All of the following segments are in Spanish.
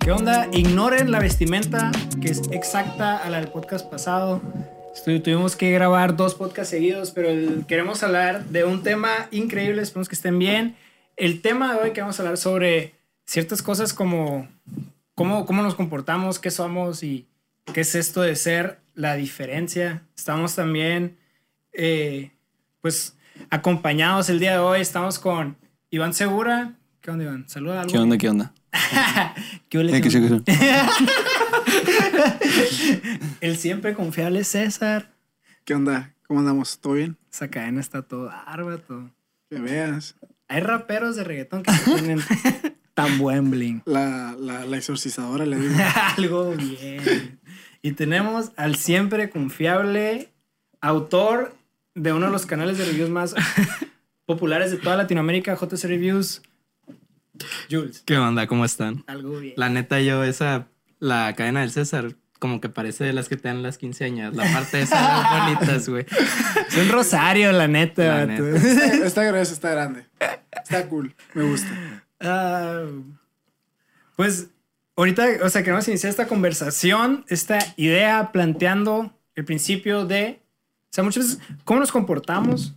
¿Qué onda? Ignoren la vestimenta que es exacta a la del podcast pasado. Estu- tuvimos que grabar dos podcasts seguidos, pero queremos hablar de un tema increíble. Esperemos que estén bien. El tema de hoy queremos hablar sobre ciertas cosas como cómo, cómo nos comportamos, qué somos y qué es esto de ser la diferencia. Estamos también, eh, pues, acompañados el día de hoy. Estamos con Iván Segura. ¿Qué onda, Iván? Saluda algo. ¿Qué onda? ¿Qué onda? ¿Qué ole, Eh, qué ¿qué El siempre confiable César. ¿Qué onda? ¿Cómo andamos? ¿Todo bien? Esa cadena está todo bárbaro. Que veas. Hay raperos de reggaetón que no tienen tan buen bling. La, la, la exorcizadora le digo. Algo bien. Y tenemos al siempre confiable autor de uno de los canales de reviews más populares de toda Latinoamérica, JC Reviews, Jules. ¿Qué onda? ¿Cómo están? Algo bien. La neta, yo, esa, la cadena del César, como que parece de las que te dan las quinceañeras. La parte de esas bonitas, güey. Es un rosario, la neta. La neta. Está, está grueso, está grande. Está cool. Me gusta. Ah, pues ahorita, o sea, queremos iniciar esta conversación, esta idea planteando el principio de, o sea, muchas veces, cómo nos comportamos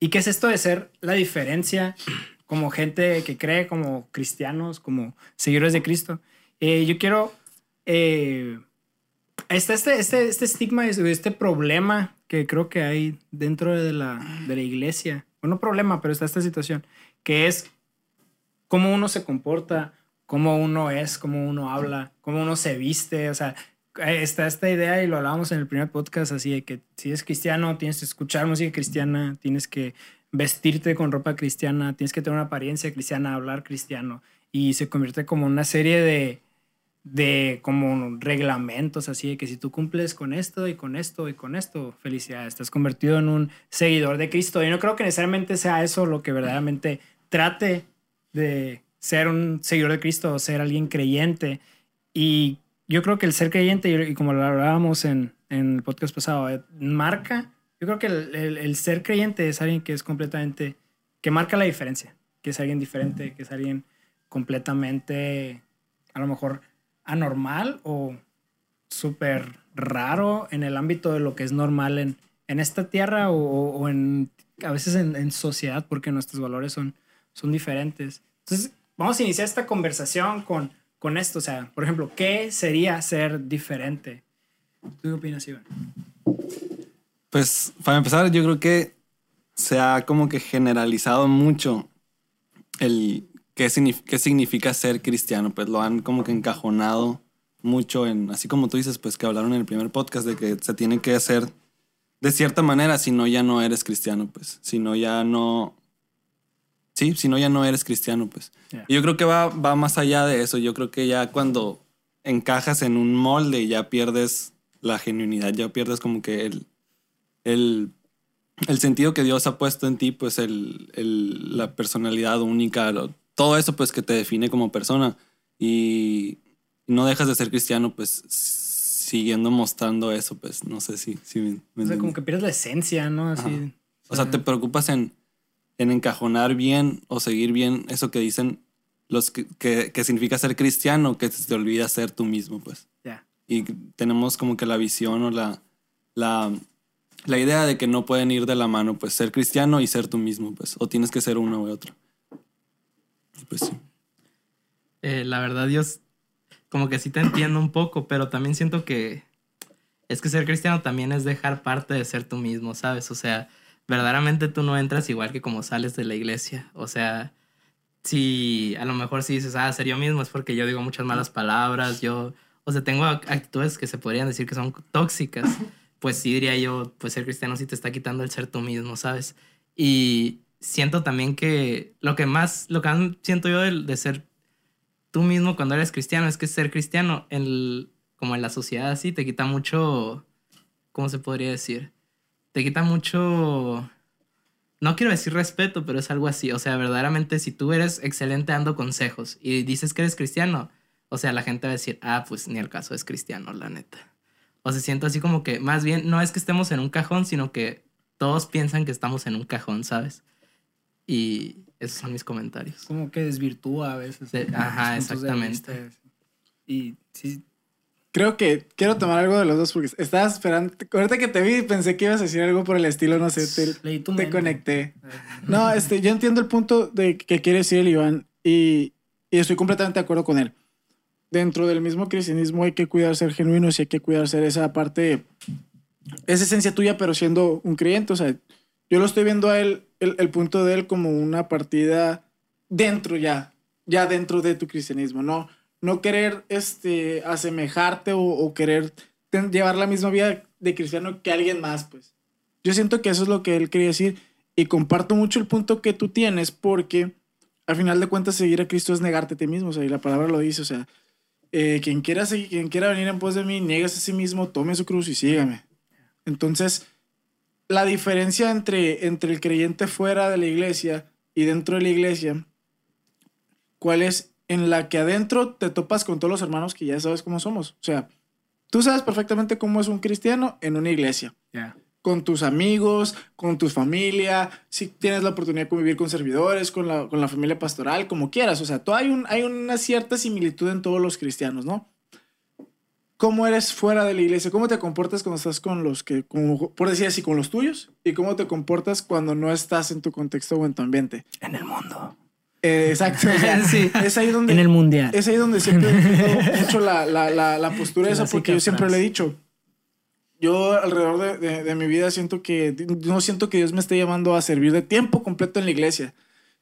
y qué es esto de ser la diferencia como gente que cree, como cristianos, como seguidores de Cristo. Eh, yo quiero, eh, está este, este, este estigma, este problema que creo que hay dentro de la, de la iglesia. Bueno, no problema, pero está esta situación, que es cómo uno se comporta, cómo uno es, cómo uno habla, cómo uno se viste. O sea, eh, está esta idea y lo hablábamos en el primer podcast, así de que si eres cristiano, tienes que escuchar música cristiana, tienes que vestirte con ropa cristiana, tienes que tener una apariencia cristiana, hablar cristiano. Y se convierte como una serie de, de como reglamentos, así de que si tú cumples con esto y con esto y con esto, felicidades, estás convertido en un seguidor de Cristo. Y no creo que necesariamente sea eso lo que verdaderamente trate de ser un seguidor de Cristo o ser alguien creyente. Y yo creo que el ser creyente, y como lo hablábamos en, en el podcast pasado, eh, marca, yo creo que el, el- el ser creyente es alguien que es completamente, que marca la diferencia, que es alguien diferente, que es alguien completamente, a lo mejor, anormal o súper raro en el ámbito de lo que es normal en, en esta tierra o, o- en, a veces en, en sociedad, porque nuestros valores son, son diferentes. Entonces, vamos a iniciar esta conversación con, con esto. O sea, por ejemplo, ¿qué sería ser diferente? ¿Tú qué opinas, Iván? Pues para empezar, yo creo que se ha como que generalizado mucho el qué, signif- qué significa ser cristiano. Pues lo han como que encajonado mucho en, así como tú dices, pues que hablaron en el primer podcast de que se tiene que hacer de cierta manera, si no ya no eres cristiano, pues. Si no ya no... Sí, si no ya no eres cristiano, pues. Yo creo que va, va más allá de eso. Yo creo que ya cuando encajas en un molde ya pierdes la genuinidad, ya pierdes como que el, el, el sentido que Dios ha puesto en ti, pues el, el- la personalidad única, todo eso pues que te define como persona. Y no dejas de ser cristiano pues siguiendo mostrando eso, pues no sé si... si me- me O sea, como que pierdes la esencia, ¿no? Así. O sea, te preocupas en, en encajonar bien o seguir bien eso que dicen los que, que, que significa ser cristiano, que se te olvida ser tú mismo, pues. Ya. Y tenemos como que la visión o la, la, la idea de que no pueden ir de la mano, pues ser cristiano y ser tú mismo, pues. O tienes que ser uno u otro. Y Pues sí. Eh, la verdad, yo s- como que sí te entiendo un poco, pero también siento que es que ser cristiano también es dejar parte de ser tú mismo, ¿sabes? O sea, verdaderamente tú no entras igual que como sales de la iglesia. O sea, si a lo mejor si dices, ah, ser yo mismo es porque yo digo muchas malas palabras, yo, o sea, tengo ac- actitudes que se podrían decir que son tóxicas, pues sí diría yo, pues ser cristiano sí te está quitando el ser tú mismo, ¿sabes? Y siento también que lo que más, lo que más siento yo de, de ser tú mismo cuando eres cristiano es que ser cristiano, en el- como en la sociedad así, te quita mucho, ¿cómo se podría decir? Te quita mucho, no quiero decir respeto, pero es algo así. O sea, verdaderamente si tú eres excelente dando consejos y dices que eres cristiano, o sea, la gente va a decir, ah, pues ni el caso es cristiano, la neta. O se siento así como que más bien no es que estemos en un cajón, sino que todos piensan que estamos en un cajón, ¿sabes? Y esos son mis comentarios. Como que desvirtúa a veces. Ajá, de exactamente. Y sí, Creo que quiero tomar algo de los dos porque estaba esperando. Ahorita que te vi pensé que ibas a decir algo por el estilo, no sé, te, leí tu te conecté. No, este, yo entiendo el punto de que quiere decir el Iván y, y estoy completamente de acuerdo con él. Dentro del mismo cristianismo hay que cuidar ser genuinos y hay que cuidar ser esa parte, esa esencia tuya, pero siendo un creyente. O sea, yo lo estoy viendo a él, el, el punto de él como una partida dentro ya, ya dentro de tu cristianismo, no, no querer este, asemejarte o, querer llevar la misma vida de cristiano que alguien más, pues. Yo siento que eso es lo que él quería decir y comparto mucho el punto que tú tienes porque al final de cuentas seguir a Cristo es negarte a ti mismo, o sea, y la palabra lo dice, o sea, eh, quien, quiera seguir, quien quiera venir en pos de mí, niegas a sí mismo, tome su cruz y sígame. Entonces, la diferencia entre, entre el creyente fuera de la iglesia y dentro de la iglesia, ¿cuál es? En la que adentro te topas con todos los hermanos que ya sabes cómo somos. O sea, tú sabes perfectamente cómo es un cristiano en una iglesia ya. con tus amigos, con tu familia, si tienes la oportunidad de convivir con servidores, con la, con la familia pastoral, como quieras. O sea, hay, un, hay una cierta similitud en todos los cristianos, ¿no? ¿Cómo eres fuera de la iglesia? ¿Cómo te comportas cuando estás con los que, como, por decir así, con los tuyos? ¿Y cómo te comportas cuando no estás en tu contexto o en tu ambiente? En el mundo. Eh, exacto. o sea, Sí. Es ahí donde... En el mundial. Es ahí donde siempre entiendo mucho la, la, la, la postura esa, porque yo siempre le he dicho. Yo alrededor de, de- de mi vida siento que, no siento que Dios me esté llamando a servir de tiempo completo en la iglesia.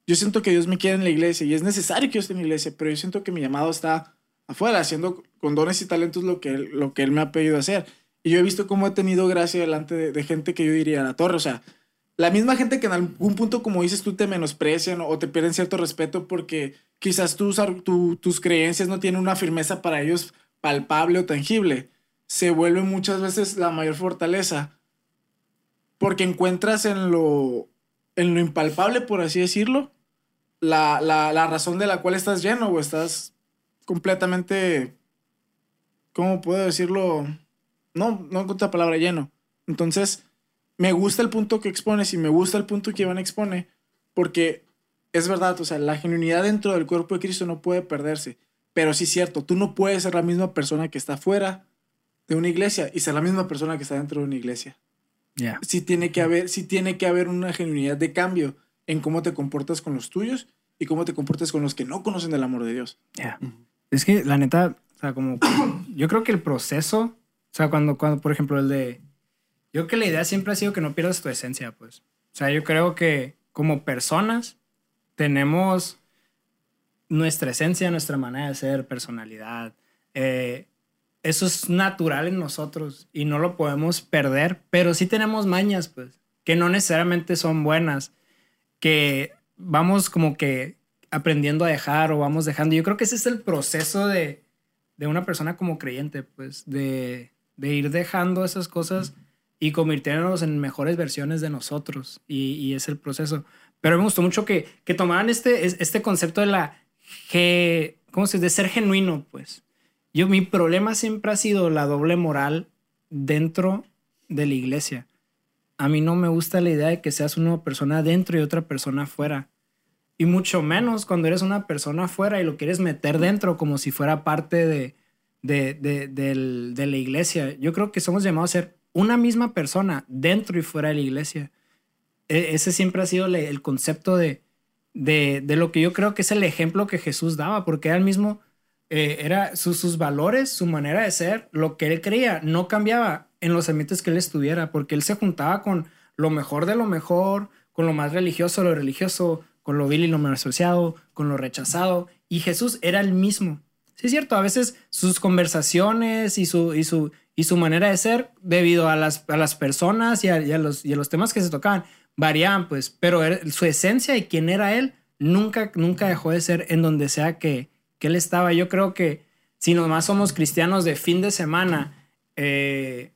Yo siento que Dios me quiere en la iglesia y es necesario que yo esté en la iglesia, pero yo siento que mi llamado está afuera, haciendo con dones y talentos lo que, él- lo que Él me ha pedido hacer. Y yo he visto cómo he tenido gracia delante de, de gente que yo diría a la torre, o sea, la misma gente que en algún punto, como dices tú, te menosprecian o te pierden cierto respeto porque quizás tus, tus creencias no tienen una firmeza para ellos palpable o tangible, se vuelve muchas veces la mayor fortaleza porque encuentras en lo, en lo impalpable, por así decirlo, la, la, la razón de la cual estás lleno o estás completamente, ¿cómo puedo decirlo? No, no encuentro la palabra lleno. Entonces, me gusta el punto que expones y me gusta el punto que Iván expone, porque es verdad, o sea, la genuinidad dentro del cuerpo de Cristo no puede perderse. Pero sí es cierto, tú no puedes ser la misma persona que está fuera de una iglesia y ser la misma persona que está dentro de una iglesia. Ya. Sí tiene que haber, sí tiene que haber una genuinidad de cambio en cómo te comportas con los tuyos y cómo te comportas con los que no conocen del amor de Dios. Ya. Es que la neta, o sea, como yo creo que el proceso, o sea, cuando, cuando, por ejemplo, el de, yo creo que la idea siempre ha sido que no pierdas tu esencia, pues. O sea, yo creo que como personas tenemos nuestra esencia, nuestra manera de ser, personalidad. eh, eso es natural en nosotros y no lo podemos perder, pero sí tenemos mañas, pues, que no necesariamente son buenas, que vamos como que aprendiendo a dejar o vamos dejando. Yo creo que ese es el proceso de, de una persona como creyente, pues, de, de ir dejando esas cosas y convirtiéndonos en mejores versiones de nosotros. Y, y es el proceso. Pero me gustó mucho que, que tomaran este, es- este concepto de la... ¿Cómo se dice? De ser genuino, pues. Yo, mi problema siempre ha sido la doble moral dentro de la iglesia. A mí no me gusta la idea de que seas una persona dentro y otra persona afuera. Y mucho menos cuando eres una persona afuera y lo quieres meter dentro como si fuera parte de, de, de, de la iglesia. Yo creo que somos llamados a ser una misma persona dentro y fuera de la iglesia. E- ese siempre ha sido el concepto de, de, de lo que yo creo que es el ejemplo que Jesús daba, porque era el mismo, eh, era sus, sus valores, su manera de ser, lo que él creía, no cambiaba en los ambientes que él estuviera, porque él se juntaba con lo mejor de lo mejor, con lo más religioso lo religioso, con lo vil y lo menospreciado, con lo rechazado, y Jesús era el mismo. Sí, es cierto, a veces sus conversaciones y su, y su, y su manera de ser, debido a las, a las personas y a, los, y a los temas que se tocaban, variaban, pues, pero era- su esencia y quién era él nunca, nunca dejó de ser en donde sea que, que él estaba. Yo creo que si nomás somos cristianos de fin de semana, eh,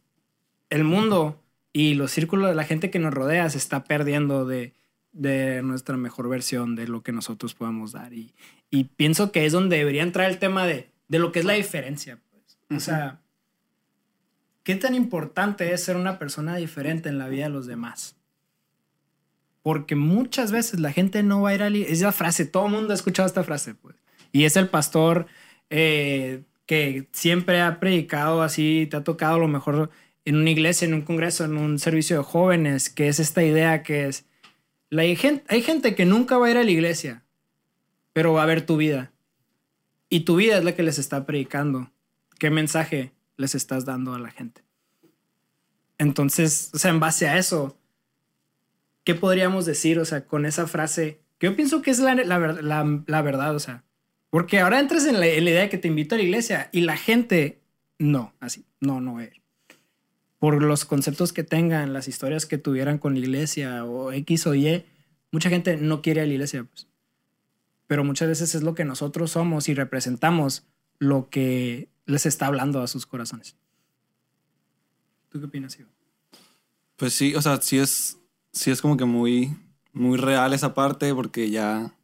el mundo y los círculos de la gente que nos rodea se está perdiendo de, de nuestra mejor versión de lo que nosotros podemos dar. Y, y pienso que es donde debería entrar el tema de, de lo que es la diferencia. Pues. O sea, ¿qué tan importante es ser una persona diferente en la vida de los demás? Porque muchas veces la gente no va a ir a la Es la frase, todo el mundo ha escuchado esta frase, pues. Y es el pastor eh, que siempre ha predicado así, te ha tocado a lo mejor en una iglesia, en un congreso, en un servicio de jóvenes, que es esta idea que es, la, hay, gente, hay gente que nunca va a ir a la iglesia, pero va a ver tu vida. Y tu vida es la que les está predicando. ¿Qué mensaje les estás dando a la gente? Entonces, o sea, en base a eso, ¿qué podríamos decir? O sea, con esa frase, que yo pienso que es la, la, la verdad, o sea, porque ahora entras en la, idea de que te invito a la iglesia y la gente, no, así, no, no es. Por los conceptos que tengan, las historias que tuvieran con la iglesia o X o Y, mucha gente no quiere a la iglesia. Pues. Pero muchas veces es lo que nosotros somos y representamos lo que les está hablando a sus corazones. ¿Tú qué opinas, Ivo? Pues sí, o sea, sí es, sí es como que muy, muy real esa parte porque ya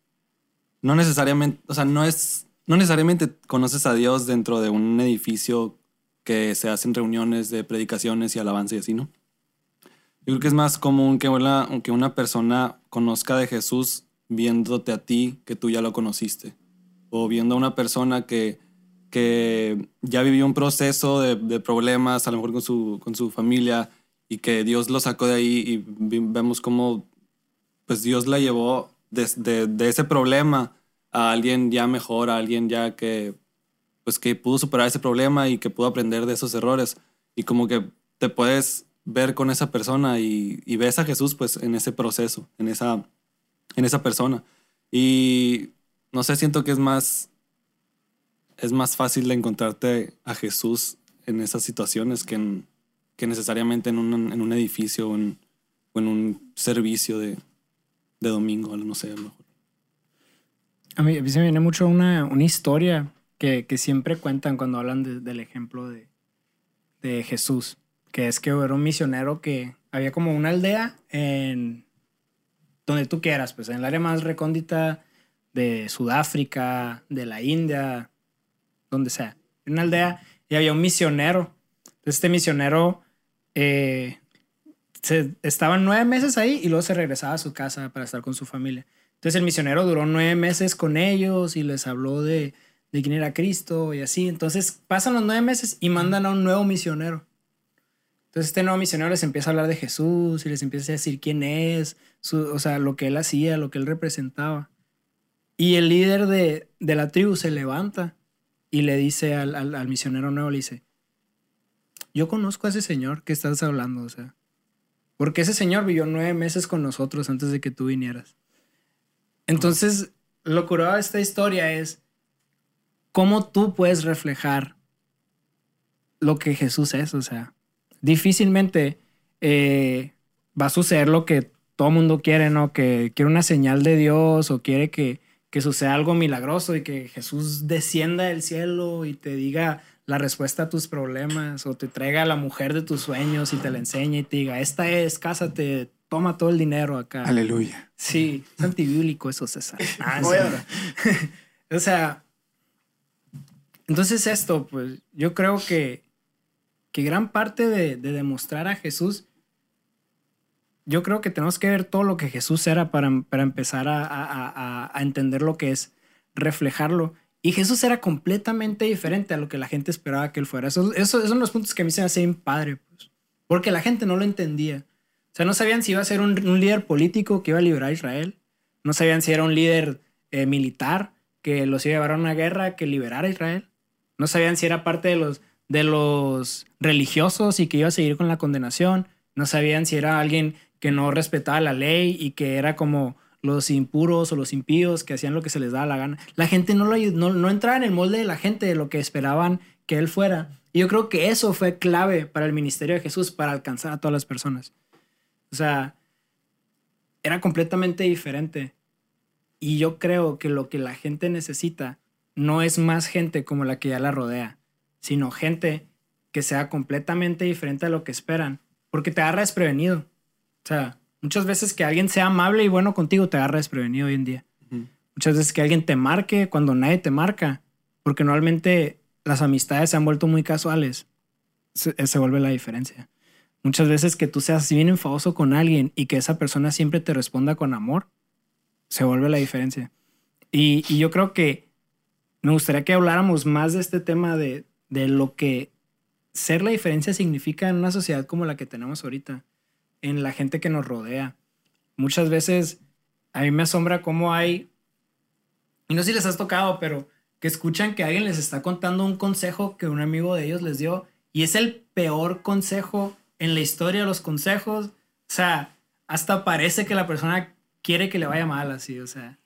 no necesariamente, o sea, no es, no necesariamente conoces a Dios dentro de un edificio que se hacen reuniones de predicaciones y alabanza y así, ¿no? Yo creo que es más común que una, que una persona conozca de Jesús viéndote a ti que tú ya lo conociste. O viendo a una persona que, que ya vivió un proceso de, de, problemas, a lo mejor con su, con su familia, y que Dios lo sacó de ahí y vemos cómo pues Dios la llevó de, ese problema a alguien ya mejor, a alguien ya que, pues que pudo superar ese problema y que pudo aprender de esos errores. Y como que te puedes ver con esa persona y, ves a Jesús pues en ese proceso, en esa, en esa persona. Y no sé, siento que es más, es más fácil de encontrarte a Jesús en esas situaciones que, que necesariamente en un, en un edificio o en, o en un servicio de, de domingo, no sé, a lo mejor. A mí, se me viene mucho una, una historia que, siempre cuentan cuando hablan del ejemplo de, de Jesús, que es que era un misionero que había como una aldea en donde tú quieras, pues en el área más recóndita de Sudáfrica, de la India, donde sea, en una aldea, y había un misionero. Este misionero eh, se, estaban nueve meses ahí y luego se regresaba a su casa para estar con su familia. Entonces el misionero duró nueve meses con ellos y les habló de, de quién era Cristo y así. Entonces pasan los nueve meses y mandan a un nuevo misionero. Entonces este nuevo misionero les empieza a hablar de Jesús y les empieza a decir quién es, o sea, lo que él hacía, lo que él representaba. Y el líder de, de la tribu se levanta y le dice al, al, misionero nuevo, le dice, yo conozco a ese señor que estás hablando, o sea, porque ese señor vivió nueve meses con nosotros antes de que tú vinieras. Entonces, lo curado de esta historia es cómo tú puedes reflejar lo que Jesús es. O sea, difícilmente eh, va a suceder lo que todo mundo quiere, ¿no? Que quiere una señal de Dios o quiere que, que suceda algo milagroso y que Jesús descienda del cielo y te diga, la respuesta a tus problemas o te traiga a la mujer de tus sueños y te la enseña y te diga, esta es, cásate, toma todo el dinero acá. Aleluya. Sí, es antibíblico eso, César. Ah, o sea, entonces esto, pues yo creo que, que gran parte de, de, demostrar a Jesús, yo creo que tenemos que ver todo lo que Jesús era para, para empezar a, a, a entender lo que es reflejarlo. Y Jesús era completamente diferente a lo que la gente esperaba que él fuera. Eso, esos son los puntos que a mí se me hacen padre, pues, porque la gente no lo entendía. O sea, no sabían si iba a ser un, un líder político que iba a liberar a Israel. No sabían si era un líder eh, militar que los iba a llevar a una guerra que liberara a Israel. No sabían si era parte de los, de los religiosos y que iba a seguir con la condenación. No sabían si era alguien que no respetaba la ley y que era como los impuros o los impíos que hacían lo que se les daba la gana. La gente no, lo, no, no entraba en el molde de la gente de lo que esperaban que él fuera. Y yo creo que eso fue clave para el ministerio de Jesús, para alcanzar a todas las personas. O sea, era completamente diferente. Y yo creo que lo que la gente necesita no es más gente como la que ya la rodea, sino gente que sea completamente diferente a lo que esperan, porque te agarra desprevenido. O sea, Muchas veces que alguien sea amable y bueno contigo te agarra desprevenido hoy en día. Muchas veces que alguien te marque cuando nadie te marca. Porque normalmente las amistades se han vuelto muy casuales. se, se vuelve la diferencia. Muchas veces que tú seas bien enfadoso con alguien y que esa persona siempre te responda con amor, se vuelve la diferencia. Y, y yo creo que me gustaría que habláramos más de este tema de, de lo que ser la diferencia significa en una sociedad como la que tenemos ahorita, en la gente que nos rodea. Muchas veces a mí me asombra cómo hay, y no sé si les has tocado, pero que escuchan que alguien les está contando un consejo que un amigo de ellos les dio y es el peor consejo en la historia de los consejos. O sea, hasta parece que la persona quiere que le vaya mal así, o sea.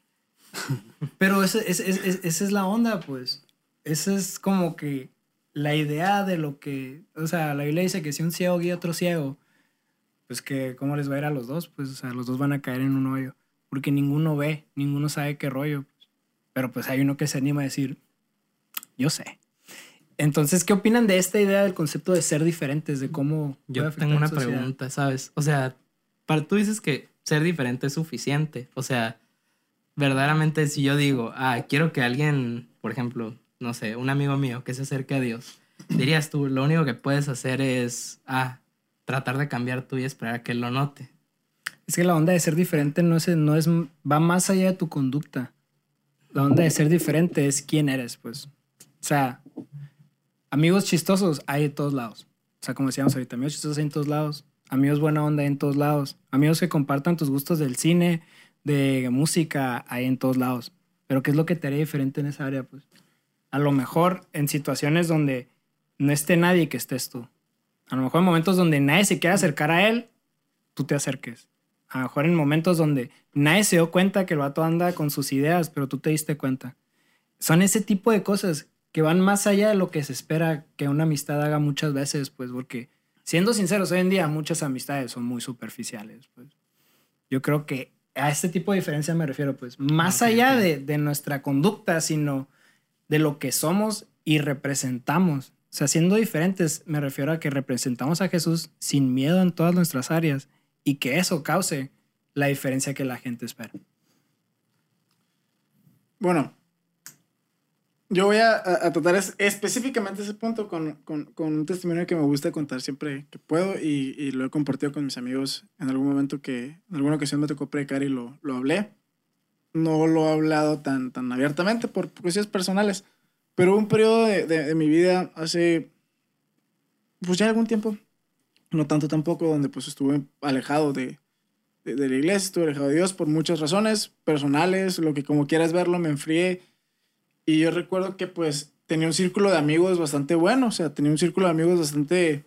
Pero esa es, es, es, esa es la onda, pues. Esa es como que la idea de lo que, o sea, la Biblia dice que si un ciego guía a otro ciego, pues que cómo les va a ir a los dos, pues, o sea, los dos van a caer en un hoyo, porque ninguno ve, ninguno sabe qué rollo, pero pues hay uno que se anima a decir, yo sé. Entonces, ¿qué opinan de esta idea del concepto de ser diferentes, de cómo... Yo tengo una pregunta, ¿sabes? O sea, para tú dices que ser diferente es suficiente. O sea, verdaderamente si yo digo, ah, quiero que alguien, por ejemplo, no sé, un amigo mío que se acerque a Dios, dirías tú, lo único que puedes hacer es, ah, tratar de cambiar tú y esperar a que él lo note. Es que la onda de ser diferente no es, no es, va más allá de tu conducta. La onda de ser diferente es quién eres, pues. O sea, amigos chistosos hay en todos lados. O sea, como decíamos ahorita, amigos chistosos hay en todos lados. Amigos buena onda hay en todos lados. Amigos que compartan tus gustos del cine, de música, hay en todos lados. Pero ¿qué es lo que te haría diferente en esa área? Pues a lo mejor en situaciones donde no esté nadie que estés tú. A lo mejor en momentos donde nadie se quiera acercar a él, tú te acerques. A lo mejor en momentos donde nadie se dio cuenta que el vato anda con sus ideas, pero tú te diste cuenta. Son ese tipo de cosas que van más allá de lo que se espera que una amistad haga muchas veces, pues porque, siendo sinceros, hoy en día muchas amistades son muy superficiales. Pues. Yo creo que a este tipo de diferencia me refiero, pues, más Ok, allá ok. De, de nuestra conducta, sino de lo que somos y representamos. O sea, siendo diferentes, me refiero a que representamos a Jesús sin miedo en todas nuestras áreas y que eso cause la diferencia que la gente espera. Bueno, yo voy a, a- tratar es- específicamente ese punto con, con- con un testimonio que me gusta contar siempre que puedo y, y lo he compartido con mis amigos en algún momento que en alguna ocasión me tocó predicar y lo, lo hablé. No lo he hablado tan, tan abiertamente por cuestiones personales, pero hubo un periodo de, de- de mi vida hace, pues ya algún tiempo, no tanto tampoco, donde pues estuve alejado de, de la iglesia, estuve alejado de Dios por muchas razones personales, lo que como quieras verlo, me enfrié. Y yo recuerdo que pues tenía un círculo de amigos bastante bueno, o sea, tenía un círculo de amigos bastante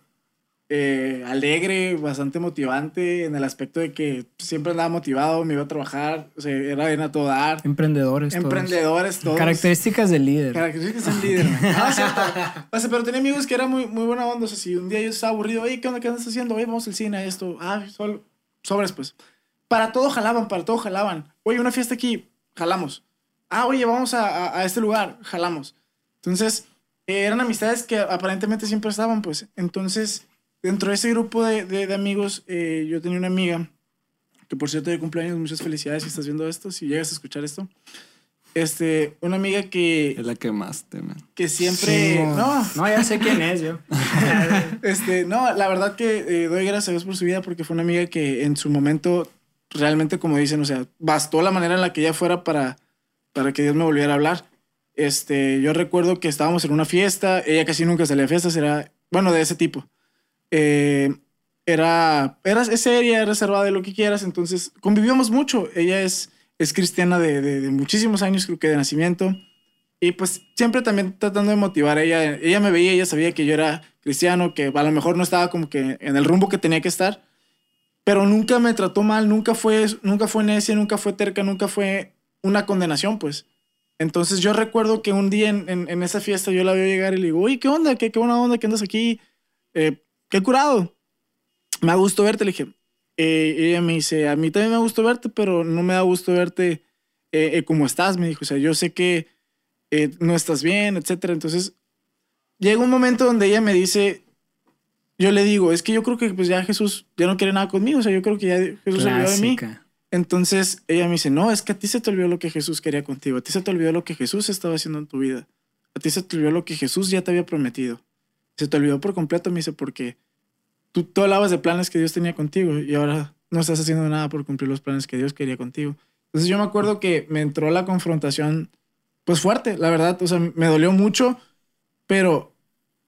eh, alegre, bastante motivante, en el aspecto de que siempre andaba motivado, me iba a trabajar, o sea, era bien a todo dar. Emprendedores. Emprendedores, todos. Características del líder. Características del líder. es cierto. O sea, pero tenía amigos que eran muy, muy buena onda. O sea, si un día yo estaba aburrido, oye, ¿qué onda? ¿Qué andas haciendo? Oye, vamos al cine, esto. Ah, solo. Sobres, pues. Para todo jalaban, para todo jalaban. Oye, una fiesta aquí, jalamos. Ah, oye, vamos a, a- a este lugar, jalamos. Entonces, eh, eran amistades que aparentemente siempre estaban, pues. Entonces, dentro de ese grupo de, de- de amigos, eh, yo tenía una amiga, que por cierto de cumpleaños, muchas felicidades si estás viendo esto, si llegas a escuchar esto. Este, una amiga que, Es la que más temen. que siempre... Sí, no, no, ya sé quién es yo. este, no, la verdad que eh, doy gracias a Dios por su vida porque fue una amiga que en su momento, realmente como dicen, o sea, bastó la manera en la que ella fuera para, para que Dios me volviera a hablar. Este, yo recuerdo que estábamos en una fiesta, ella casi nunca salía a fiestas, era, bueno, de ese tipo. Eh, era, era seria, reservada de lo que quieras, entonces convivíamos mucho. Ella es, es cristiana de, de- muchísimos años, creo que de nacimiento. Y pues siempre también tratando de motivar. Ella, ella me veía, ella sabía que yo era cristiano, que a lo mejor no estaba como que en el rumbo que tenía que estar. Pero nunca me trató mal, nunca fue, nunca fue necia, nunca fue terca, nunca fue una condenación, pues. Entonces yo recuerdo que un día en, en- en esa fiesta yo la veo llegar y le digo, oye, ¿qué onda? ¿Qué, qué buena onda que andas aquí? Eh, ¿Qué curado? Me da gusto verte, le dije. Eh, y ella me dice, a mí también me da gusto verte, pero no me da gusto verte eh, eh, como estás, me dijo. O sea, yo sé que eh, no estás bien, etcétera. Entonces, llega un momento donde ella me dice, yo le digo, es que yo creo que pues ya Jesús ya no quiere nada conmigo, o sea, yo creo que ya Jesús se olvidó de mí. Entonces ella me dice, no, es que a ti se te olvidó lo que Jesús quería contigo, a ti se te olvidó lo que Jesús estaba haciendo en tu vida, a ti se te olvidó lo que Jesús ya te había prometido. Se te olvidó por completo, me dice, porque tú, tú hablabas de planes que Dios tenía contigo y ahora no estás haciendo nada por cumplir los planes que Dios quería contigo. Entonces yo me acuerdo que me entró la confrontación, pues fuerte, la verdad, o sea, me dolió mucho, pero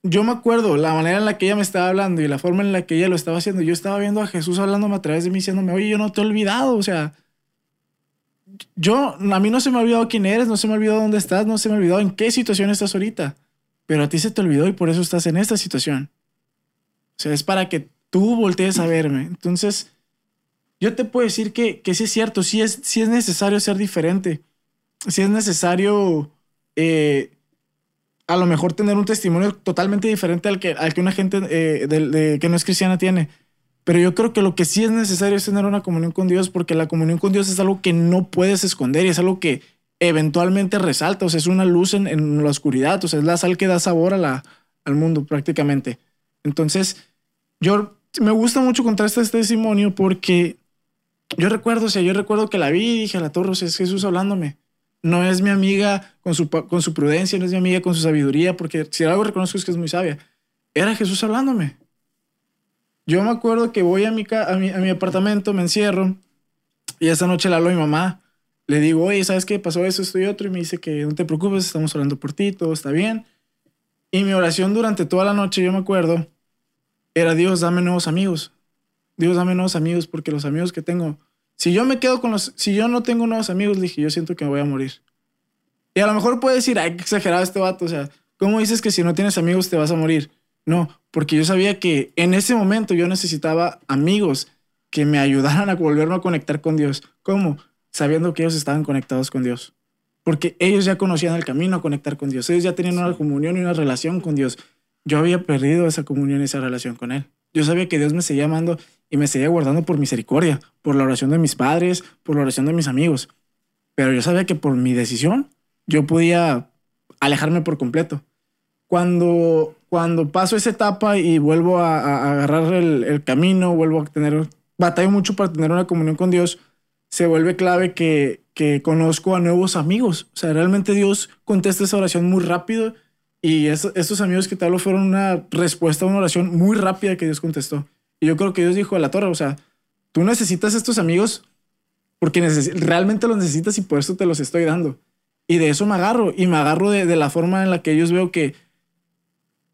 yo me acuerdo la manera en la que ella me estaba hablando y la forma en la que ella lo estaba haciendo. Yo estaba viendo a Jesús hablándome a través de mí, diciéndome, oye, yo no te he olvidado, o sea, yo, a mí no se me ha olvidado quién eres, no se me ha olvidado dónde estás, no se me ha olvidado en qué situación estás ahorita, pero a ti se te olvidó y por eso estás en esta situación. O sea, es para que tú voltees a verme. Entonces, yo te puedo decir que, que sí es cierto, sí es, sí es necesario ser diferente, sí es necesario eh, a lo mejor tener un testimonio totalmente diferente al que, al que una gente eh, que no es cristiana tiene. Pero yo creo que lo que sí es necesario es tener una comunión con Dios, porque la comunión con Dios es algo que no puedes esconder y es algo que eventualmente resalta, o sea, es una luz en, la oscuridad, o sea, es la sal que da sabor a la, al mundo prácticamente. Entonces, yo me gusta mucho contar este testimonio porque yo recuerdo, o yo recuerdo que la vi y dije, a la torre, o sea, es Jesús hablándome. No es mi amiga con su, con su prudencia, no es mi amiga con su sabiduría, porque si algo reconozco es que es muy sabia. Era Jesús hablándome. Yo me acuerdo que voy a mi, a mi, a mi apartamento, me encierro, y esa noche le hablo a mi mamá. Le digo, oye, ¿sabes qué? Pasó eso, esto y otro. Y me dice que no te preocupes, estamos orando por ti, todo está bien. Y mi oración durante toda la noche, yo me acuerdo, era Dios, dame nuevos amigos. Dios, dame nuevos amigos, porque los amigos que tengo, si yo me quedo con los, si yo no tengo nuevos amigos, le dije, yo siento que me voy a morir. Y a lo mejor puede decir, ay, qué exagerado este vato, o sea, ¿cómo dices que si no tienes amigos te vas a morir? No, porque yo sabía que en ese momento yo necesitaba amigos que me ayudaran a volverme a conectar con Dios. ¿Cómo? Sabiendo que ellos estaban conectados con Dios. Porque ellos ya conocían el camino a conectar con Dios. Ellos ya tenían una comunión y una relación con Dios. Yo había perdido esa comunión y esa relación con Él. Yo sabía que Dios me seguía amando y me seguía guardando por misericordia, por la oración de mis padres, por la oración de mis amigos. Pero yo sabía que por mi decisión yo podía alejarme por completo. Cuando, cuando paso esa etapa y vuelvo a, a- agarrar el, el camino, vuelvo a tener, batallo mucho para tener una comunión con Dios, se vuelve clave que, que conozco a nuevos amigos. O sea, realmente Dios contesta esa oración muy rápido y es- estos amigos que te hablo fueron una respuesta a una oración muy rápida que Dios contestó. Yo creo que Dios dijo a la torre, o sea, tú necesitas estos amigos porque realmente los necesitas y por eso te los estoy dando. Y de eso me agarro. Y me agarro de, de la forma en la que ellos veo que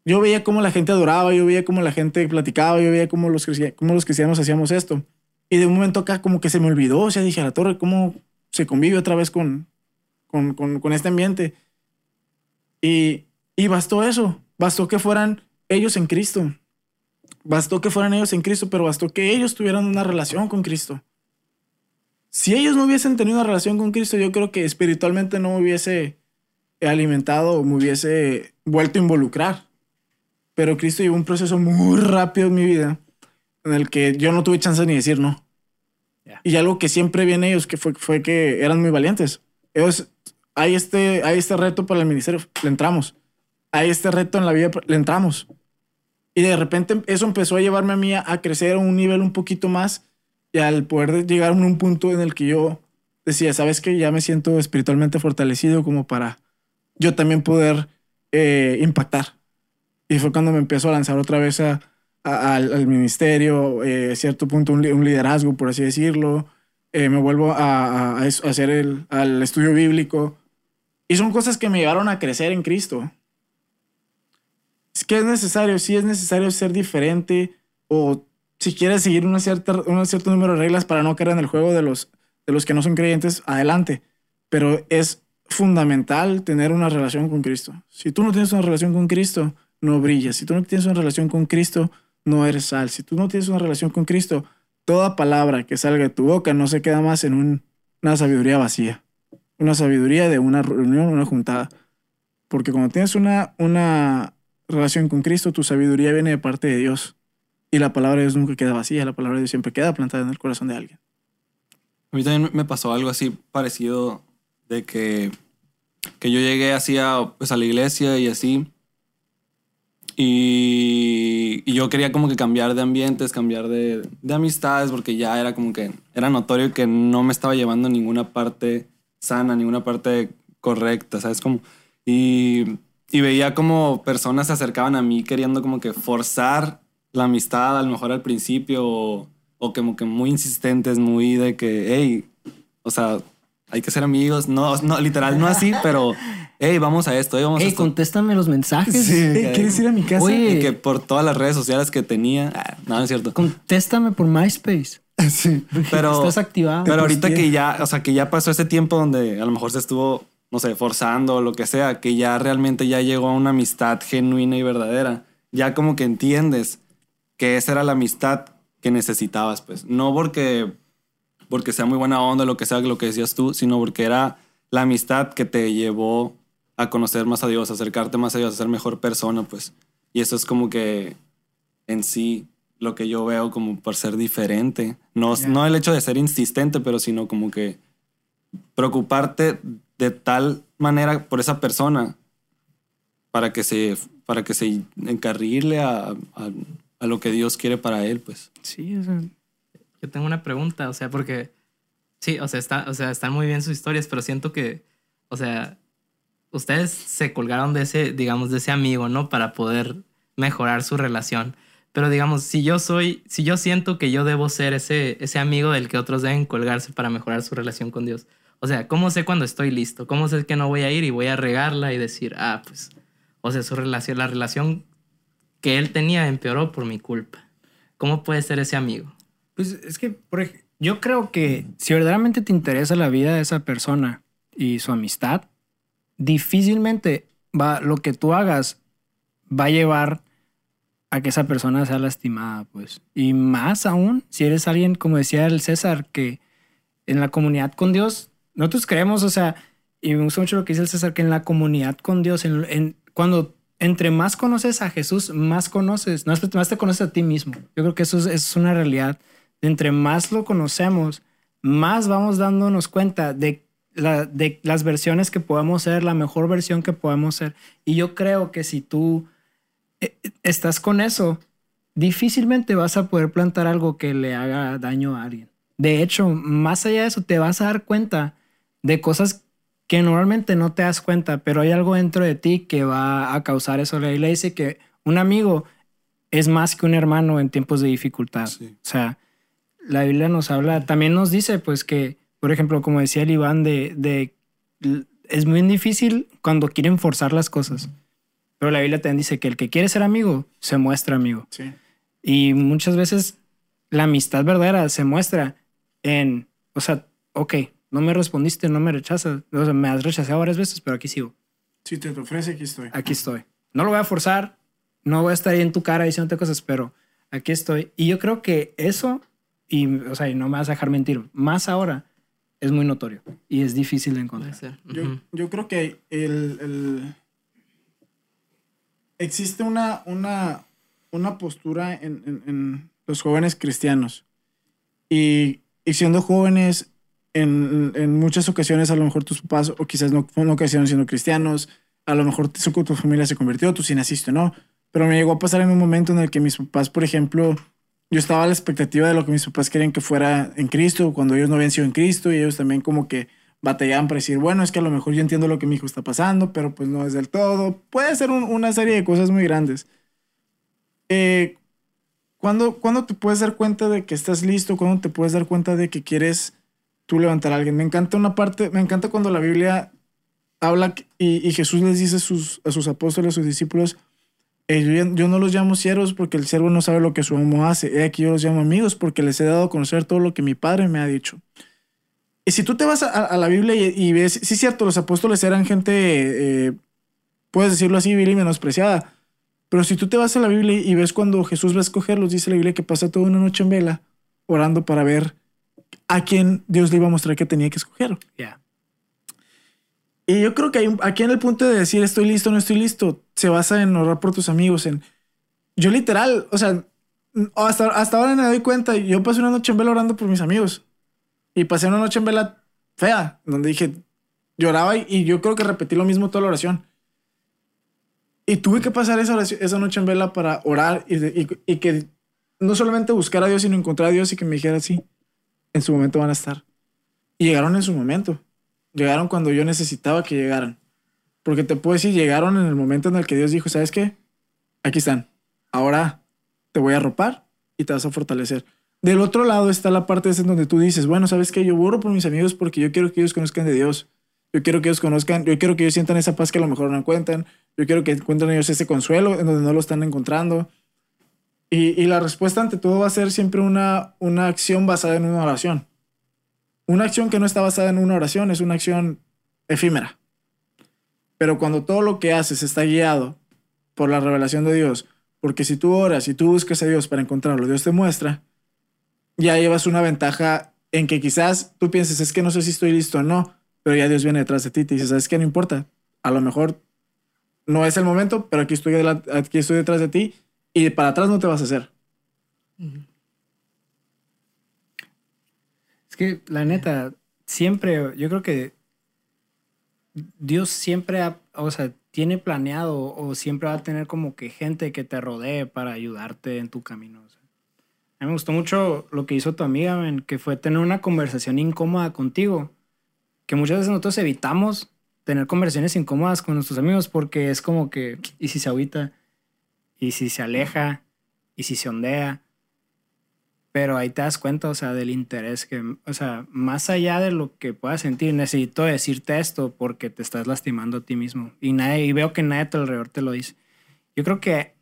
yo veía cómo la gente adoraba, yo veía cómo la gente platicaba, yo veía cómo los, cómo los cristianos hacíamos esto. Y de un momento acá como que se me olvidó, o sea, dije a la torre, ¿cómo se convive otra vez con, con, con, con este ambiente? Y, y bastó eso, bastó que fueran ellos en Cristo. Bastó que fueran ellos en Cristo, pero bastó que ellos tuvieran una relación con Cristo. Si ellos no hubiesen tenido una relación con Cristo, yo creo que espiritualmente no me hubiese alimentado o me hubiese vuelto a involucrar. Pero Cristo llevó un proceso muy rápido en mi vida en el que yo no tuve chance ni decir no. Ya. Y algo que siempre vi en ellos que fue, fue que eran muy valientes. Ellos, hay este, hay este reto para el ministerio, le entramos. Hay este reto en la vida, le entramos. Y de repente eso empezó a llevarme a mí a, crecer a un nivel un poquito más y al poder llegar a un punto en el que yo decía, sabes que ya me siento espiritualmente fortalecido como para yo también poder eh, impactar. Y fue cuando me empezó a lanzar otra vez a, al, ministerio, eh, a cierto punto un, li- un liderazgo, por así decirlo. Eh, me vuelvo a hacer el al estudio bíblico. Y son cosas que me llevaron a crecer en Cristo. Es que es necesario, sí es necesario ser diferente o si quieres seguir una cierta, un cierto número de reglas para no caer en el juego de los, de los que no son creyentes, adelante. Pero es fundamental tener una relación con Cristo. Si tú no tienes una relación con Cristo, no brillas. Si tú no tienes una relación con Cristo, no eres sal. Si tú no tienes una relación con Cristo, toda palabra que salga de tu boca no se queda más en un- una sabiduría vacía. Una sabiduría de una reunión, una juntada. Porque cuando tienes una, una relación con Cristo, tu sabiduría viene de parte de Dios. Y la palabra de Dios nunca queda vacía, la palabra de Dios siempre queda plantada en el corazón de alguien. A mí también me pasó algo así parecido de que, que yo llegué así a, pues, a la iglesia y así. Y, y yo quería como que cambiar de ambientes, cambiar de, de amistades, porque ya era como que era notorio que no me estaba llevando a ninguna parte sana, ninguna parte correcta, ¿sabes? Como, y y veía como personas se acercaban a mí queriendo como que forzar la amistad, a lo mejor al principio, o, o como que muy insistentes, muy de que, hey, o sea, hay que ser amigos. No, no literal, no así, pero, hey, vamos a esto, hey, vamos a Ey, esto. contéstame los mensajes. Sí. Ey, ¿Quieres ir a mi casa? Oye. Y que por todas las redes sociales que tenía, ah, no, no es cierto. Contéstame por MySpace. Sí. Pero, Estás activado. pero ahorita posteé. que ya, o sea, que ya pasó ese tiempo donde a lo mejor se estuvo, no sé, forzando o lo que sea, que ya realmente ya llegó a una amistad genuina y verdadera, ya como que entiendes que esa era la amistad que necesitabas, pues. No porque, porque sea muy buena onda, lo que sea, lo que decías tú, sino porque era la amistad que te llevó a conocer más a Dios, a acercarte más a Dios, a ser mejor persona, pues. Y eso es como que en sí lo que yo veo como por ser diferente. No, Ya. no el hecho de ser insistente, pero sino como que preocuparte de tal manera por esa persona para que se, para que se encarrile a, a, a lo que Dios quiere para él, pues. Sí, o sea, Yo tengo una pregunta, o sea, porque sí, o sea, está, o sea, están muy bien sus historias, pero siento que, o sea, ustedes se colgaron de ese, digamos, de ese amigo, ¿no? Para poder mejorar su relación. Pero digamos, si yo soy, si yo siento que yo debo ser ese, ese amigo del que otros deben colgarse para mejorar su relación con Dios. O sea, ¿cómo sé cuando estoy listo? ¿Cómo sé que no voy a ir y voy a regarla y decir, ah, pues, o sea, su relación, la relación que él tenía empeoró por mi culpa? ¿Cómo puede ser ese amigo? Pues es que por ej- yo creo que si verdaderamente te interesa la vida de esa persona y su amistad, difícilmente va lo que tú hagas va a llevar a que esa persona sea lastimada, pues. Y más aún si eres alguien como decía el César que en la comunidad con Dios nosotros creemos, o sea, y me gusta mucho lo que dice el César que en la comunidad con Dios, en, en- cuando entre más conoces a Jesús, más conoces, no, más te conoces a ti mismo. Yo creo que eso es, es una realidad. Entre más lo conocemos, más vamos dándonos cuenta de, la- de las versiones que podemos ser, la mejor versión que podemos ser. Y yo creo que si tú eh, estás con eso, difícilmente vas a poder plantar algo que le haga daño a alguien. De hecho, más allá de eso, te vas a dar cuenta de cosas que normalmente no te das cuenta, pero hay algo dentro de ti que va a causar eso. La Biblia dice que un amigo es más que un hermano en tiempos de dificultad. Sí. O sea, la Biblia nos habla, también nos dice pues que, por ejemplo, como decía el Iván, de, de es muy difícil cuando quieren forzar las cosas. Pero la Biblia también dice que el que quiere ser amigo se muestra amigo. Sí. Y muchas veces la amistad verdadera se muestra en, o sea, ok, no me respondiste, no me rechazas, o sea, me has rechazado varias veces, pero aquí sigo, Si te lo ofrece, aquí estoy. aquí estoy. No lo voy a forzar, no voy a estar ahí en tu cara diciéndote cosas, pero aquí estoy. Y yo creo que eso, y, o sea, y no me vas a dejar mentir, más ahora es muy notorio y es difícil de encontrar. Yo, yo creo que el, el- existe una, una, una postura en, en- en los jóvenes cristianos. Y, y siendo jóvenes, en, en muchas ocasiones a lo mejor tus papás, o quizás no, no crecieron siendo cristianos, a lo mejor tu, tu familia se convirtió, tú sí naciste no. Pero me llegó a pasar en un momento en el que mis papás, por ejemplo, yo estaba a la expectativa de lo que mis papás querían que fuera en Cristo, cuando ellos no habían sido en Cristo, y ellos también como que batallaban para decir, bueno, es que a lo mejor yo entiendo lo que mi hijo está pasando, pero pues no es del todo. Puede ser un- una serie de cosas muy grandes. Eh, ¿cuándo, cuándo te puedes dar cuenta de que estás listo? ¿Cuándo te puedes dar cuenta de que quieres tú levantar a alguien? Me encanta una parte, me encanta cuando la Biblia habla y, y Jesús les dice a sus, a sus apóstoles, a sus discípulos, eh, yo, yo no los llamo siervos porque el siervo no sabe lo que su amo hace. He aquí yo los llamo amigos porque les he dado a conocer todo lo que mi padre me ha dicho. Y si tú te vas a, la Biblia y, ves, sí cierto, los apóstoles eran gente, eh, puedes decirlo así, vil y menospreciada. Pero si tú te vas a la Biblia y ves cuando Jesús va a escogerlos, dice la Biblia que pasa toda una noche en vela orando para ver a quién Dios le iba a mostrar que tenía que escoger. Y yo creo que hay un- aquí en el punto de decir estoy listo no estoy listo, se basa en orar por tus amigos. En, yo literal, o sea, hasta, hasta ahora me doy cuenta, yo pasé una noche en vela orando por mis amigos. Y pasé una noche en vela fea, donde dije, lloraba y, y yo creo que repetí lo mismo toda la oración. Y tuve que pasar esa, oración- esa noche en vela para orar y- y que no solamente buscar a Dios, sino encontrar a Dios y que me dijera, sí, en su momento van a estar. Y llegaron en su momento. Llegaron cuando yo necesitaba que llegaran. Porque te puedo decir, llegaron en el momento en el que Dios dijo, ¿sabes qué? Aquí están. Ahora te voy a arropar y te vas a fortalecer. Del otro lado está la parte en donde tú dices, bueno, ¿sabes qué? Yo borro por mis amigos porque yo quiero que ellos conozcan de Dios. Yo quiero que ellos conozcan, yo quiero que ellos sientan esa paz que a lo mejor no encuentran. Yo quiero que encuentren ellos ese consuelo en donde no lo están encontrando. Y, la respuesta ante todo va a ser siempre una, una acción basada en una oración. Una acción que no está basada en una oración es una acción efímera. Pero cuando todo lo que haces está guiado por la revelación de Dios, porque si tú oras y tú buscas a Dios para encontrarlo, Dios te muestra, ya llevas una ventaja en que quizás tú pienses, es que no sé si estoy listo o no, pero ya Dios viene detrás de ti y te dice, ¿sabes qué? No importa. A lo mejor no es el momento, pero aquí estoy, aquí estoy detrás de ti y para atrás no te vas a hacer. Es que la neta, siempre, yo creo que Dios siempre, ha, o sea, tiene planeado o siempre va a tener como que gente que te rodee para ayudarte en tu camino. a mí me gustó mucho lo que hizo tu amiga, que fue tener una conversación incómoda contigo. Que muchas veces nosotros evitamos tener conversaciones incómodas con nuestros amigos porque es como que, ¿y si se agüita? ¿Y si se aleja? ¿Y si se ondea? Pero ahí te das cuenta, o sea, del interés que, o sea, más allá de lo que puedas sentir, necesito decirte esto porque te estás lastimando a ti mismo. Y, nadie, y veo que nadie a tu alrededor te lo dice. Yo creo que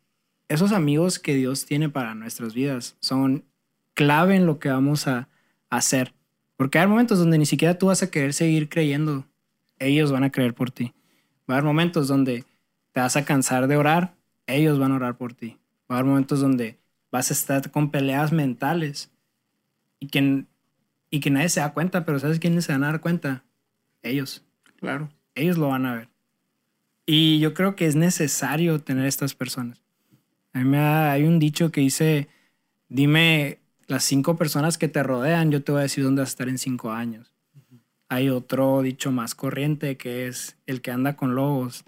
esos amigos que Dios tiene para nuestras vidas son clave en lo que vamos a hacer. Porque hay momentos donde ni siquiera tú vas a querer seguir creyendo. Ellos van a creer por ti. Va a haber momentos donde te vas a cansar de orar. Ellos van a orar por ti. Va a haber momentos donde vas a estar con peleas mentales y que, y que nadie se da cuenta, pero ¿sabes quiénes se van a dar cuenta? Ellos. Claro. Ellos lo van a ver. Y yo creo que es necesario tener estas personas. A mí me hay un dicho que dice, dime las cinco personas que te rodean, yo te voy a decir dónde vas a estar en cinco años. Hay otro dicho más corriente que es el que anda con lobos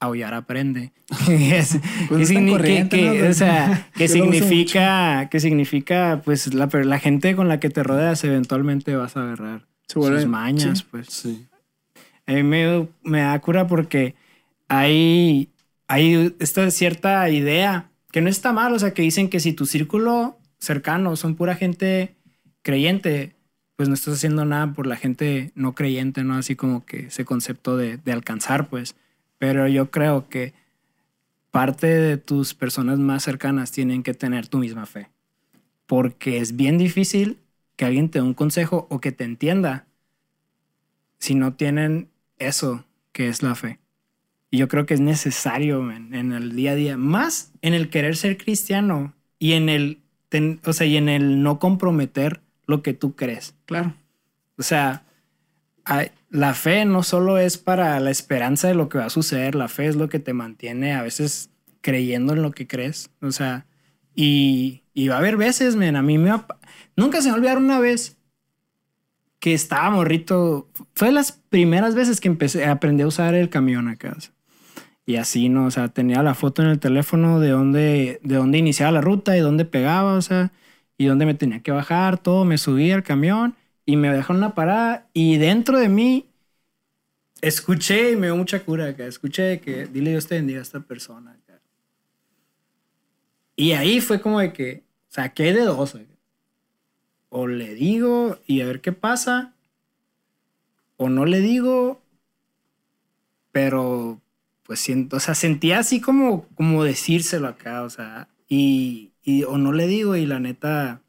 aullar aprende. es, pues que, o sea, que significa, que significa, pues la, la, gente con la que te rodeas eventualmente vas a agarrar sus mañas, pues. Sí. A mí me, me, da cura porque hay, hay esta cierta idea que no está mal, o sea, que dicen que si tu círculo cercano son pura gente creyente, pues no estás haciendo nada por la gente no creyente, ¿no? Así como que ese concepto de, de alcanzar, pues. Pero yo creo que parte de tus personas más cercanas tienen que tener tu misma fe. Porque es bien difícil que alguien te dé un consejo o que te entienda si no tienen eso que es la fe. Y yo creo que es necesario en el día a día, más en el querer ser cristiano y en el, o sea, y en el no comprometer lo que tú crees. Claro. O sea, la fe no solo es para la esperanza de lo que va a suceder, la fe es lo que te mantiene a veces creyendo en lo que crees. O sea, y, va a haber veces, men, a mí me va, nunca se me olvidar una vez que estaba morrito. Fue las primeras veces que empecé, aprendí a usar el camión acá. Y así, ¿no? O sea, tenía la foto en el teléfono de dónde, de dónde iniciaba la ruta y dónde pegaba, o sea, y dónde me tenía que bajar, todo. Me subí al camión y me dejaron una parada y dentro de mí escuché y me dio mucha cura acá. Escuché que dile Dios te bendiga a esta persona. Y ahí fue como de que saqué de dos. O le digo y a ver qué pasa. O no le digo. Pero pues siento, o sea, sentía así como, como decírselo acá, o sea, y, y o no le digo y la neta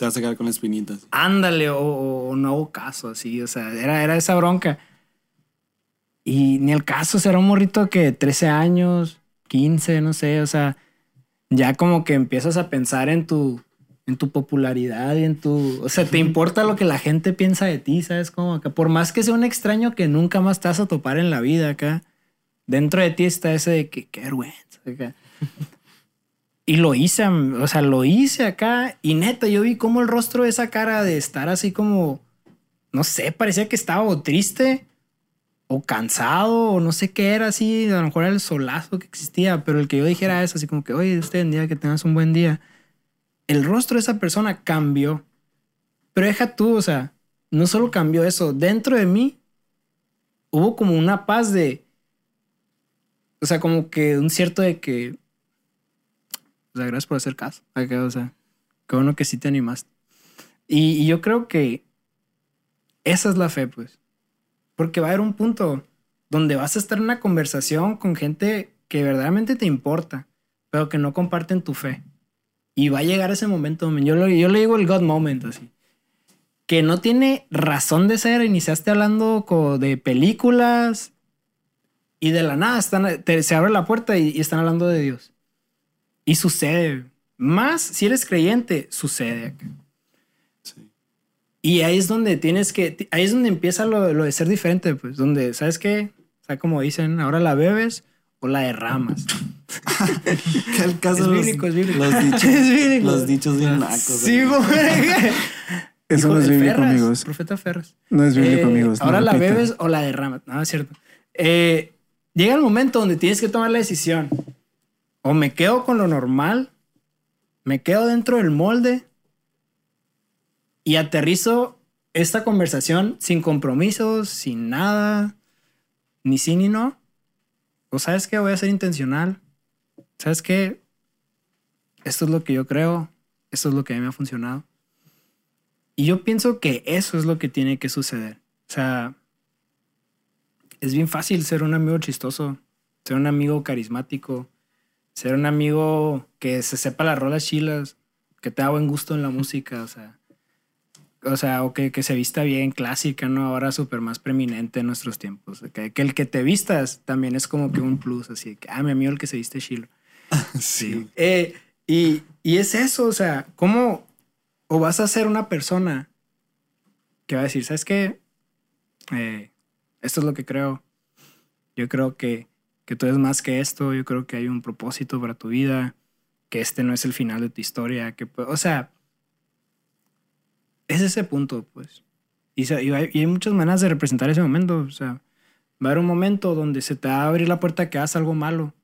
te vas a quedar con espinitas. Ándale, o, no hubo caso, así, o sea, era, era esa bronca. Y ni el caso, será un morrito que 13 años, 15, no sé, o sea, ya como que empiezas a pensar en tu, en tu popularidad y en tu, o sea, te importa lo que la gente piensa de ti, ¿sabes? Como que por más que sea un extraño que nunca más te vas a topar en la vida acá, dentro de ti está ese de que qué vergüenza. Acá. Y lo hice, o sea, lo hice acá y neta, yo vi como el rostro de esa cara de estar así como, no sé, parecía que estaba triste o cansado o no sé qué era así, a lo mejor era el solazo que existía, pero el que yo dijera eso, así como que, oye, usted en día que tengas un buen día, el rostro de esa persona cambió. Pero deja tú, o sea, no solo cambió eso, dentro de mí hubo como una paz de, o sea, como que un cierto de que, o sea, gracias por hacer caso. Acá, O sea, qué bueno que sí te animaste. Y, y yo creo que esa es la fe, pues. Porque va a haber un punto donde vas a estar en una conversación con gente que verdaderamente te importa, pero que no comparten tu fe. Y va a llegar ese momento, men. yo, lo- yo le digo el God moment, así. Que no tiene razón de ser. Iniciaste hablando de películas y de la nada están, te- se abre la puerta y, y están hablando de Dios. Y sucede. Más si eres creyente, sucede. Sí. Y ahí es donde tienes que, ahí es donde empieza lo, lo de ser diferente, pues, donde, ¿sabes qué? O sea, como dicen, ahora la bebes o la derramas. Que el caso Es de los- bíblico, es bíblico. Los dichos, Es los dichos bien nacos. Sí. Eso no es bíblico, Ferras, amigos. Profeta Ferras. No es bíblico, Eh, amigos. no Ahora la repita. bebes o la derramas. No, es cierto. Eh, llega el momento donde tienes que tomar la decisión. O me quedo con lo normal, me quedo dentro del molde y aterrizo esta conversación sin compromisos, sin nada, ni sí ni no. O sabes que voy a ser intencional. ¿Sabes qué? Esto es lo que yo creo. Esto es lo que a mí me ha funcionado. Y yo pienso que eso es lo que tiene que suceder. O sea, es bien fácil ser un amigo chistoso, ser un amigo carismático, ser un amigo que se sepa las rolas chilas, que te da buen gusto en la música, o sea, o sea, o que, que se vista bien, clásica, ¿no? Ahora súper más preeminente en nuestros tiempos. Que, que el que te vistas también es como que un plus, así que, ah, mi amigo el que se viste chilo. Sí. Eh, y, y es eso, o sea, ¿cómo o vas a ser una persona que va a decir, ¿sabes qué? Eh, esto es lo que creo. Yo creo que, que tú eres más que esto, yo creo que hay un propósito para tu vida, que este no es el final de tu historia, que, o sea, es ese punto, pues. Y, hay, y hay muchas maneras de representar ese momento, o sea, va a haber un momento donde se te va a abrir la puerta que hagas algo malo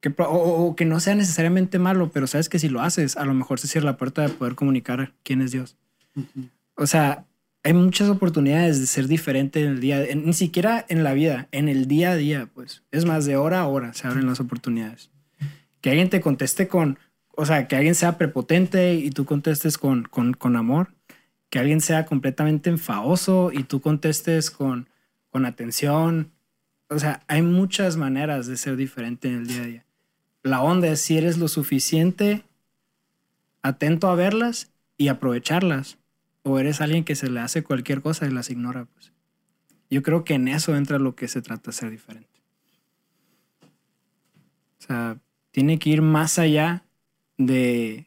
que, o, que no sea necesariamente malo, pero sabes que si lo haces, a lo mejor se cierra la puerta de poder comunicar quién es Dios. O sea, hay muchas oportunidades de ser diferente en el día, en- ni siquiera en la vida, en el día a día, pues. Es más, de hora a hora se abren las oportunidades. Que alguien te conteste con, o sea, que alguien sea prepotente y tú contestes con, con, con amor. Que alguien sea completamente enfadoso y tú contestes con, con atención. O sea, hay muchas maneras de ser diferente en el día a día. La onda es si eres lo suficiente atento a verlas y aprovecharlas. O eres alguien que se le hace cualquier cosa y las ignora. Pues. Yo creo que en eso entra lo que se trata de ser diferente. O sea, tiene que ir más allá de,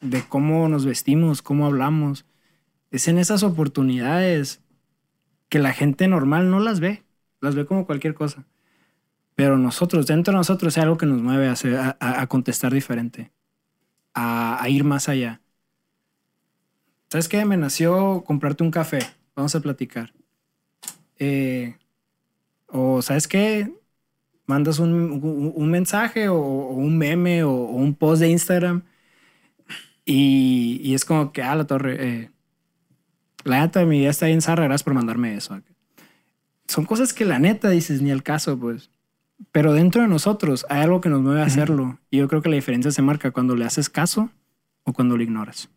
de cómo nos vestimos, cómo hablamos. Es en esas oportunidades que la gente normal no las ve. Las ve como cualquier cosa. Pero nosotros, dentro de nosotros, hay algo que nos mueve a, hacer- a- contestar diferente, a ir más allá. ¿Sabes qué? Me nació comprarte un café. Vamos a platicar. Eh, o, ¿sabes qué? Mandas un, un- un mensaje o, o un meme o, o un post de Instagram y, y es como que, ah, la torre, eh, la neta, mi vida está bien zarra, gracias por mandarme eso. Son cosas que la neta dices, ni al caso, pues. Pero dentro de nosotros hay algo que nos mueve a hacerlo. Y yo creo que la diferencia se marca cuando le haces caso o cuando lo ignoras.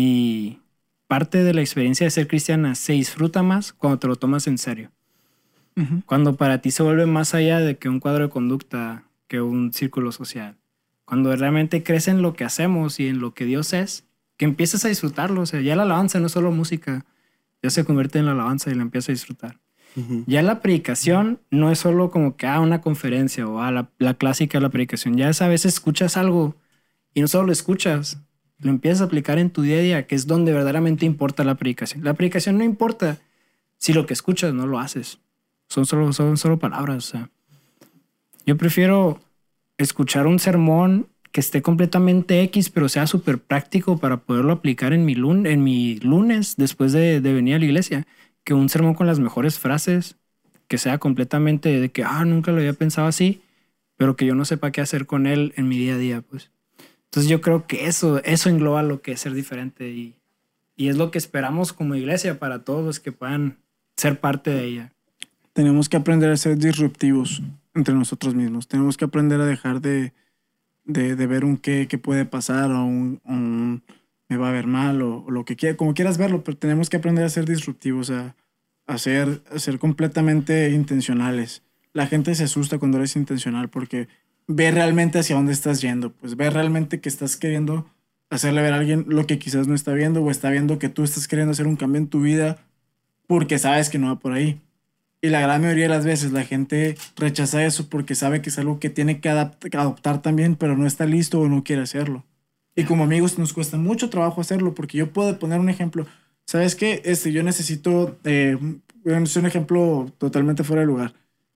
Y parte de la experiencia de ser cristiana se disfruta más cuando te lo tomas en serio. Cuando para ti se vuelve más allá de que un cuadro de conducta, que un círculo social. Cuando realmente crees en lo que hacemos y en lo que Dios es, que empiezas a disfrutarlo. O sea, ya la alabanza no es solo música, ya se convierte en la alabanza y la empiezas a disfrutar. Ya la predicación no es solo como que ah, una conferencia o ah, la, la clásica de la predicación. Ya es a veces escuchas algo y no solo lo escuchas, lo empiezas a aplicar en tu día a día, que es donde verdaderamente importa la predicación. La predicación no importa si lo que escuchas no lo haces. Son solo, son solo palabras. O sea, yo prefiero escuchar un sermón que esté completamente X, pero sea súper práctico para poderlo aplicar en mi, lun en mi lunes después de, de venir a la iglesia, que un sermón con las mejores frases, que sea completamente de que, ah, nunca lo había pensado así, pero que yo no sepa qué hacer con él en mi día a día, pues. Entonces yo creo que eso, eso engloba lo que es ser diferente y, y es lo que esperamos como iglesia para todos los que puedan ser parte de ella. tenemos que aprender a ser disruptivos entre nosotros mismos. Tenemos que aprender a dejar de, de, de ver un qué, qué puede pasar o un, un me va a ver mal o, o lo que quiera, como quieras verlo, pero tenemos que aprender a ser disruptivos, a, a, ser, a ser completamente intencionales. La gente se asusta cuando eres intencional porque ve realmente hacia dónde estás yendo, pues ve realmente que estás queriendo hacerle ver a alguien lo que quizás no está viendo o está viendo que tú estás queriendo hacer un cambio en tu vida porque sabes que no va por ahí. Y la gran mayoría de las veces la gente rechaza eso porque sabe que es algo que tiene que adoptar también, pero no está listo o no quiere hacerlo. Y como amigos nos cuesta mucho trabajo hacerlo porque yo puedo poner un ejemplo. ¿Sabes qué? Este, yo necesito, eh, es un ejemplo totalmente fuera de lugar.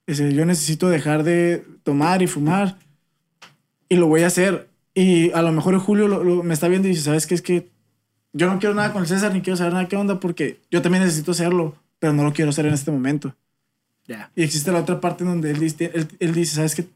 Este, yo necesito dejar de tomar y fumar y lo voy a hacer. Y a lo mejor Julio lo- lo- me está viendo y dice, ¿sabes qué? Es que yo no quiero nada con el César ni quiero saber nada qué onda porque yo también necesito hacerlo, pero no lo quiero hacer en este momento. Ya. Y existe la otra parte en donde él dice, él, él dice ¿sabes qué?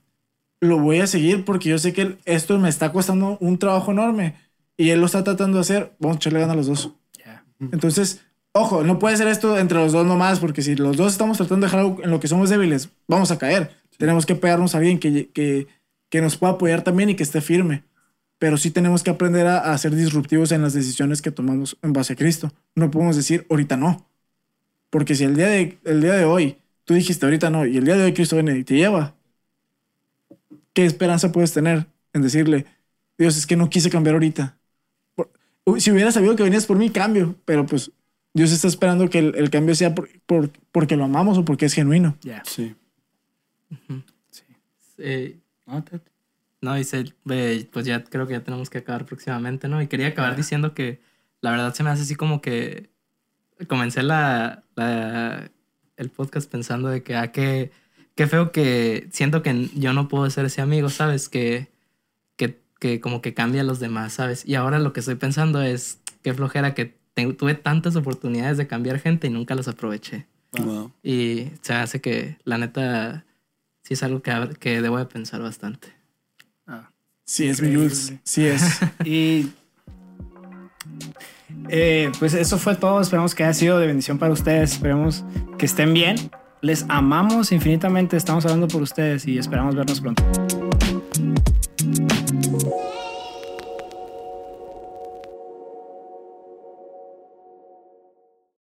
Lo voy a seguir porque yo sé que esto me está costando un trabajo enorme y él lo está tratando de hacer. Vamos a echarle ganas a los dos. Ya. Entonces, ojo, no puede ser esto entre los dos nomás, porque si los dos estamos tratando de dejar algo en lo que somos débiles, vamos a caer. Tenemos que pegarnos a alguien que, que, que nos pueda apoyar también y que esté firme. Pero sí tenemos que aprender a, a ser disruptivos en las decisiones que tomamos en base a Cristo. No podemos decir ahorita no. Porque si el día de, el día de hoy tú dijiste ahorita no y el día de hoy Cristo viene y te lleva, ¿qué esperanza puedes tener en decirle, Dios, es que no quise cambiar ahorita? Si hubiera sabido que venías por mí, cambio. Pero pues Dios está esperando que el, el cambio sea por, por- porque lo amamos o porque es genuino. Ya. Sí. Eh, No, dice, ve, pues ya creo que ya tenemos que acabar próximamente, ¿no? Y quería acabar diciendo que la verdad se me hace así como que comencé la, la- el podcast pensando de que, ah, qué, qué feo que siento que yo no puedo ser ese amigo, ¿sabes? Que, que, que como que cambia a los demás, ¿sabes? Y ahora lo que estoy pensando es qué flojera que tuve tantas oportunidades de cambiar gente y nunca las aproveché. Wow. Y se hace que la neta sí es algo que, que debo de pensar bastante. Ah. Sí es, mi Jules. Sí es. Y eh, pues eso fue todo. Esperamos que haya sido de bendición para ustedes. Esperemos que estén bien. Les amamos infinitamente. Estamos hablando por ustedes y esperamos vernos pronto.